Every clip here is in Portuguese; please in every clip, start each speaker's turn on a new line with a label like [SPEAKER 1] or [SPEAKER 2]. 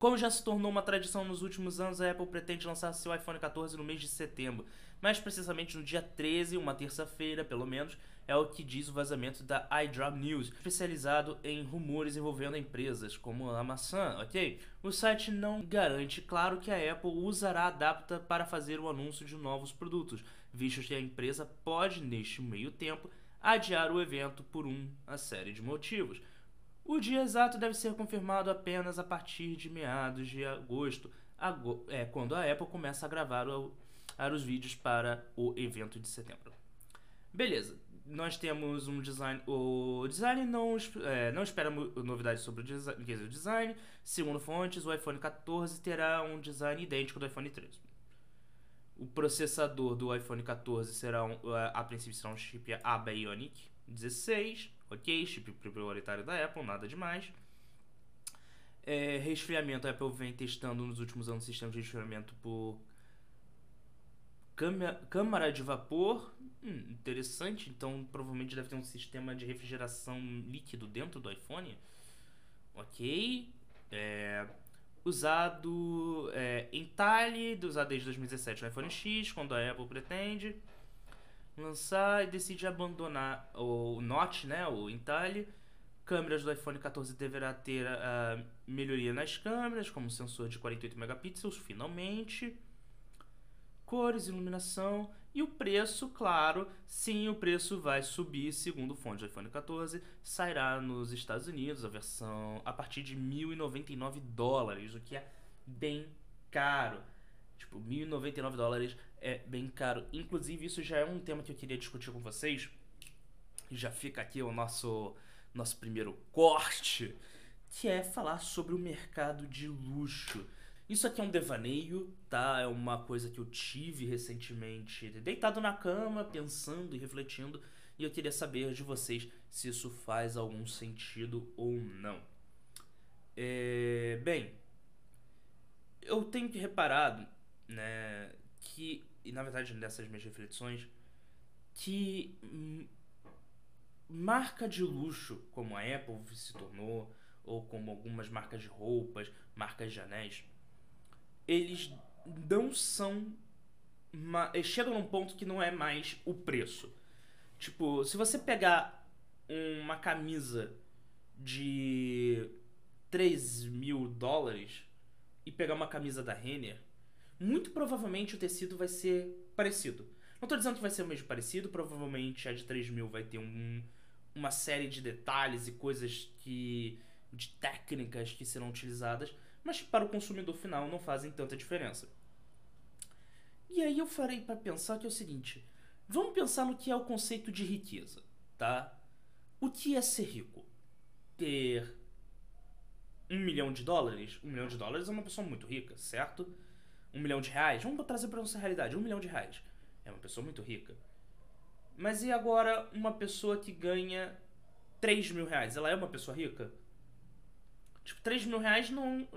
[SPEAKER 1] Como já se tornou uma tradição nos últimos anos, a Apple pretende lançar seu iPhone 14 no mês de setembro, mais precisamente no dia 13, uma terça-feira, pelo menos, é o que diz o vazamento da iDrop News, especializado em rumores envolvendo empresas como a maçã, ok? O site não garante, claro, que a Apple usará a Adapta para fazer o anúncio de novos produtos, visto que a empresa pode, neste meio tempo, adiar o evento por uma série de motivos. O dia exato deve ser confirmado apenas a partir de meados de agosto, é, quando a Apple começa a gravar o, os vídeos para o evento de setembro. Beleza, nós temos um design. O design não, é, não espera novidades sobre o design, o design. Segundo fontes, o iPhone 14 terá um design idêntico do iPhone 13. O processador do iPhone 14 será, um, a princípio, será um chip A Bionic 16 Ok, chip prioritário da Apple, nada demais. É, resfriamento, a Apple vem testando nos últimos anos sistemas de resfriamento por câmara de vapor. Hum, interessante, então provavelmente deve ter um sistema de refrigeração líquido dentro do iPhone. Ok. É, usado é, em talhe, usado desde 2017 no iPhone X, quando a Apple pretende lançar e decide abandonar o Note, né, o entalhe. Câmeras do iPhone 14 deverá ter a melhoria nas câmeras, como sensor de 48 megapixels, finalmente. Cores, iluminação e o preço, claro, sim, o preço vai subir, segundo fonte do iPhone 14, sairá nos Estados Unidos a versão a partir de 1.099 dólares, o que é bem caro. Tipo, 1.099 dólares é bem caro. Inclusive, isso já é um tema que eu queria discutir com vocês. Já fica aqui o nosso, nosso primeiro corte, que é falar sobre o mercado de luxo. Isso aqui é um devaneio, tá? É uma coisa que eu tive recentemente, deitado na cama, pensando e refletindo, e eu queria saber de vocês se isso faz algum sentido ou não. É, bem, eu tenho que reparado né, que, e na verdade nessas minhas reflexões, que marca de luxo como a Apple se tornou, ou como algumas marcas de roupas, marcas de anéis, eles não são. Chegam num ponto que não é mais o preço. Tipo, se você pegar uma camisa de 3 mil dólares e pegar uma camisa da Renner, muito provavelmente o tecido vai ser parecido. Não estou dizendo que vai ser o mesmo parecido, provavelmente a de 3 mil vai ter um, uma série de detalhes e coisas que. de técnicas que serão utilizadas, mas para o consumidor final não fazem tanta diferença. E aí eu farei para pensar que é o seguinte: vamos pensar no que é o conceito de riqueza, tá? O que é ser rico? Ter um milhão de dólares? Um milhão de dólares é uma pessoa muito rica, certo? Um milhão de reais, vamos trazer para nossa realidade, um milhão de reais. É uma pessoa muito rica. Mas e agora uma pessoa que ganha 3 mil reais? Ela é uma pessoa rica? Tipo, 3 mil reais não.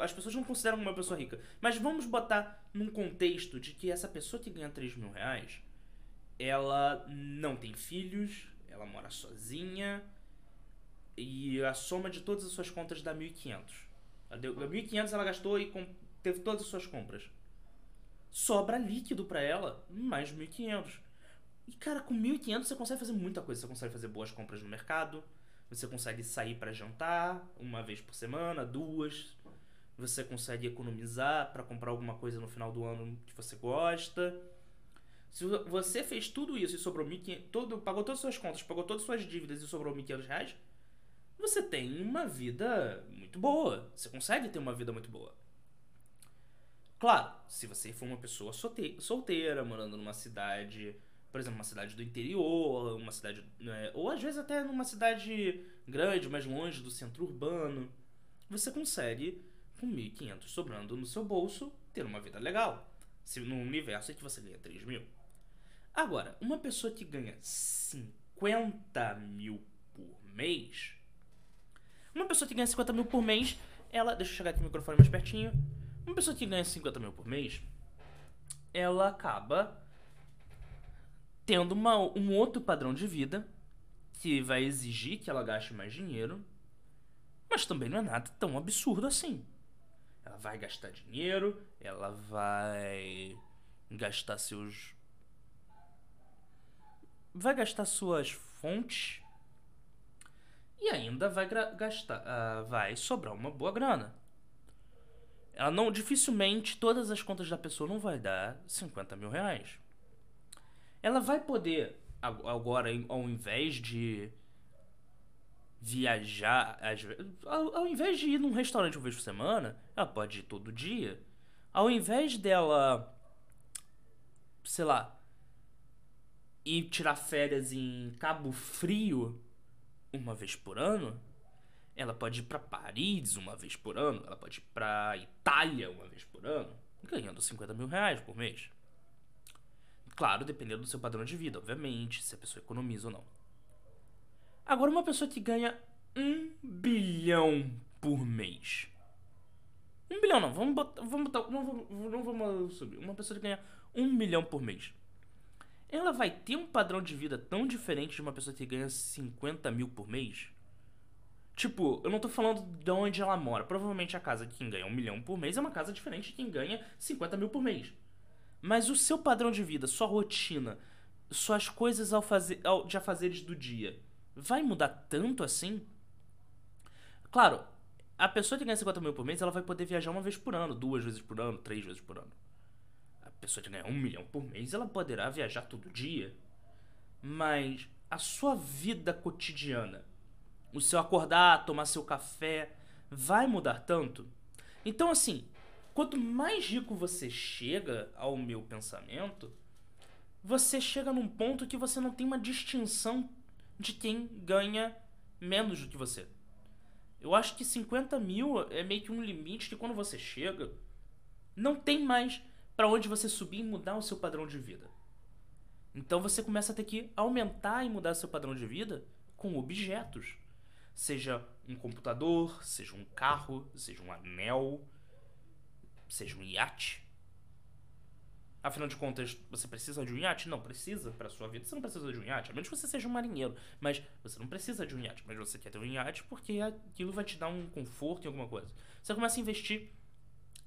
[SPEAKER 1] As pessoas não consideram uma pessoa rica. Mas vamos botar num contexto de que essa pessoa que ganha 3 mil reais, ela não tem filhos, ela mora sozinha, e a soma de todas as suas contas dá 1.500. 1.500 ela gastou e teve todas as suas compras. Sobra líquido para ela mais 1.500. E cara, com 1.500 você consegue fazer muita coisa. Você consegue fazer boas compras no mercado. Você consegue sair para jantar uma vez por semana, duas. Você consegue economizar para comprar alguma coisa no final do ano que você gosta. Se você fez tudo isso e sobrou 1.500, todo, pagou todas as suas contas, pagou todas as suas dívidas e sobrou 1.500 reais, você tem uma vida muito boa. Você consegue ter uma vida muito boa. Claro, se você for uma pessoa solteira, morando numa cidade, por exemplo, uma cidade do interior, uma cidade. Né, ou às vezes até numa cidade grande, mais longe do centro urbano, você consegue, com 1.500 sobrando no seu bolso, ter uma vida legal. Se no universo é que você ganha 3 mil. Agora, uma pessoa que ganha 50 mil por mês. Uma pessoa que ganha 50 mil por mês, ela. Deixa eu chegar aqui o microfone mais pertinho uma pessoa que ganha 50 mil por mês, ela acaba tendo uma, um outro padrão de vida que vai exigir que ela gaste mais dinheiro, mas também não é nada tão absurdo assim. Ela vai gastar dinheiro, ela vai gastar seus. Vai gastar suas fontes e ainda vai gastar, uh, vai sobrar uma boa grana. Ela não, dificilmente todas as contas da pessoa não vai dar 50 mil reais. Ela vai poder agora, ao invés de viajar, ao, ao invés de ir num restaurante uma vez por semana, ela pode ir todo dia. Ao invés dela, sei lá, ir tirar férias em Cabo Frio uma vez por ano, ela pode ir para Paris uma vez por ano, ela pode ir para Itália uma vez por ano, ganhando 50 mil reais por mês. Claro, dependendo do seu padrão de vida, obviamente, se a pessoa economiza ou não. Agora, uma pessoa que ganha um bilhão por mês. Um bilhão não, vamos botar. Vamos botar não, vamos, não vamos subir. Uma pessoa que ganha um milhão por mês ela vai ter um padrão de vida tão diferente de uma pessoa que ganha 50 mil por mês? Tipo, eu não tô falando de onde ela mora. Provavelmente a casa de quem ganha um milhão por mês é uma casa diferente de quem ganha 50 mil por mês. Mas o seu padrão de vida, sua rotina, suas coisas ao fazer, ao, de afazeres do dia, vai mudar tanto assim? Claro, a pessoa que ganha 50 mil por mês, ela vai poder viajar uma vez por ano, duas vezes por ano, três vezes por ano pessoa que ganha um milhão por mês, ela poderá viajar todo dia. Mas a sua vida cotidiana, o seu acordar, tomar seu café, vai mudar tanto? Então, assim, quanto mais rico você chega ao meu pensamento, você chega num ponto que você não tem uma distinção de quem ganha menos do que você. Eu acho que 50 mil é meio que um limite que quando você chega, não tem mais para onde você subir e mudar o seu padrão de vida. Então você começa a ter que aumentar e mudar seu padrão de vida com objetos. Seja um computador, seja um carro, seja um anel, seja um iate. Afinal de contas, você precisa de um iate? Não, precisa para sua vida. Você não precisa de um iate, a menos que você seja um marinheiro. Mas você não precisa de um iate. Mas você quer ter um iate porque aquilo vai te dar um conforto em alguma coisa. Você começa a investir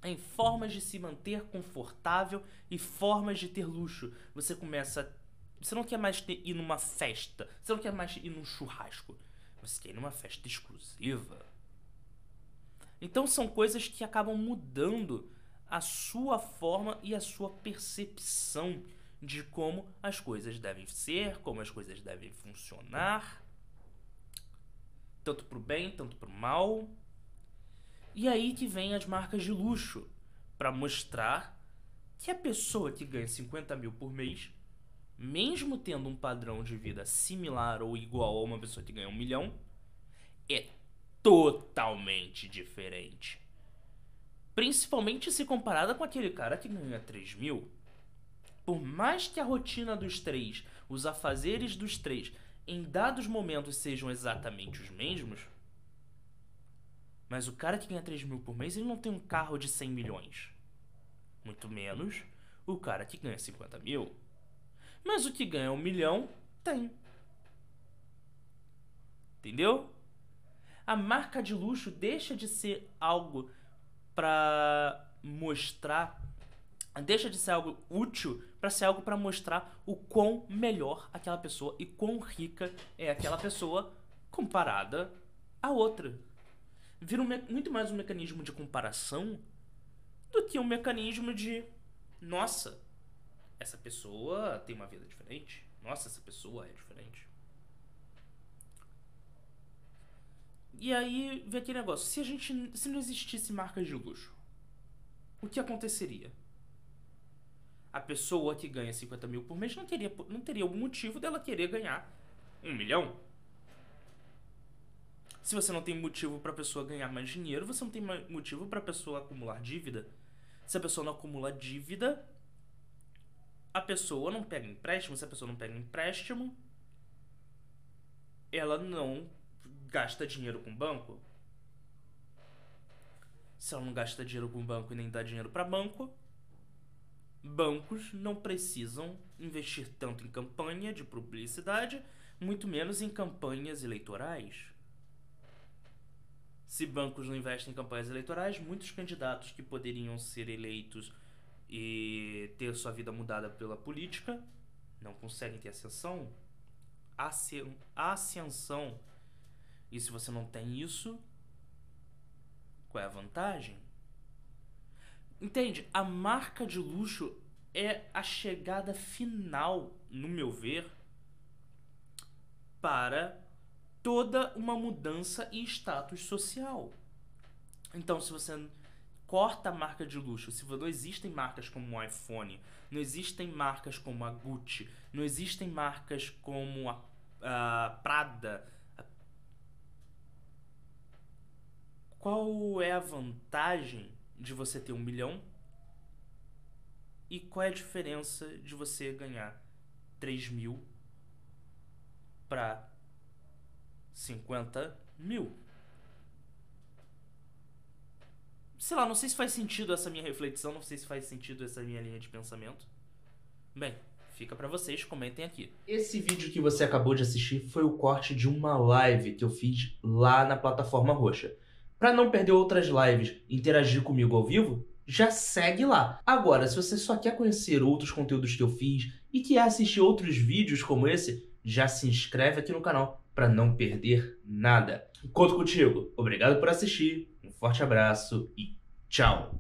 [SPEAKER 1] em formas de se manter confortável e formas de ter luxo. Você começa. Você não quer mais ter, ir numa festa. Você não quer mais ir num churrasco. Você quer ir numa festa exclusiva. Então são coisas que acabam mudando a sua forma e a sua percepção de como as coisas devem ser, como as coisas devem funcionar. Tanto pro bem, tanto pro mal. E aí que vem as marcas de luxo, para mostrar que a pessoa que ganha 50 mil por mês, mesmo tendo um padrão de vida similar ou igual a uma pessoa que ganha um milhão, é totalmente diferente. Principalmente se comparada com aquele cara que ganha 3 mil. Por mais que a rotina dos três, os afazeres dos três, em dados momentos sejam exatamente os mesmos, mas o cara que ganha 3 mil por mês, ele não tem um carro de 100 milhões. Muito menos o cara que ganha 50 mil. Mas o que ganha um milhão, tem. Entendeu? A marca de luxo deixa de ser algo para mostrar, deixa de ser algo útil para ser algo para mostrar o quão melhor aquela pessoa e quão rica é aquela pessoa comparada a outra vira um muito mais um mecanismo de comparação do que um mecanismo de nossa, essa pessoa tem uma vida diferente. Nossa, essa pessoa é diferente. E aí vem aquele negócio, se a gente se não existisse marcas de luxo, o que aconteceria? A pessoa que ganha 50 mil por mês não teria, não teria o motivo dela querer ganhar um milhão. Se você não tem motivo para a pessoa ganhar mais dinheiro, você não tem motivo para a pessoa acumular dívida. Se a pessoa não acumula dívida, a pessoa não pega empréstimo. Se a pessoa não pega empréstimo, ela não gasta dinheiro com o banco. Se ela não gasta dinheiro com o banco e nem dá dinheiro para banco, bancos não precisam investir tanto em campanha de publicidade, muito menos em campanhas eleitorais. Se bancos não investem em campanhas eleitorais, muitos candidatos que poderiam ser eleitos e ter sua vida mudada pela política não conseguem ter ascensão. Ascensão. E se você não tem isso, qual é a vantagem? Entende? A marca de luxo é a chegada final, no meu ver, para toda uma mudança e status social. Então, se você corta a marca de luxo, se não existem marcas como o iPhone, não existem marcas como a Gucci, não existem marcas como a, a Prada, qual é a vantagem de você ter um milhão? E qual é a diferença de você ganhar 3 mil para 50 mil? Sei lá, não sei se faz sentido essa minha reflexão, não sei se faz sentido essa minha linha de pensamento. Bem, fica para vocês, comentem aqui. Esse vídeo que você acabou de assistir foi o corte de uma live que eu fiz lá na plataforma roxa. Para não perder outras lives interagir comigo ao vivo, já segue lá. Agora, se você só quer conhecer outros conteúdos que eu fiz e quer assistir outros vídeos como esse, já se inscreve aqui no canal para não perder nada. Conto contigo. Obrigado por assistir, um forte abraço e tchau!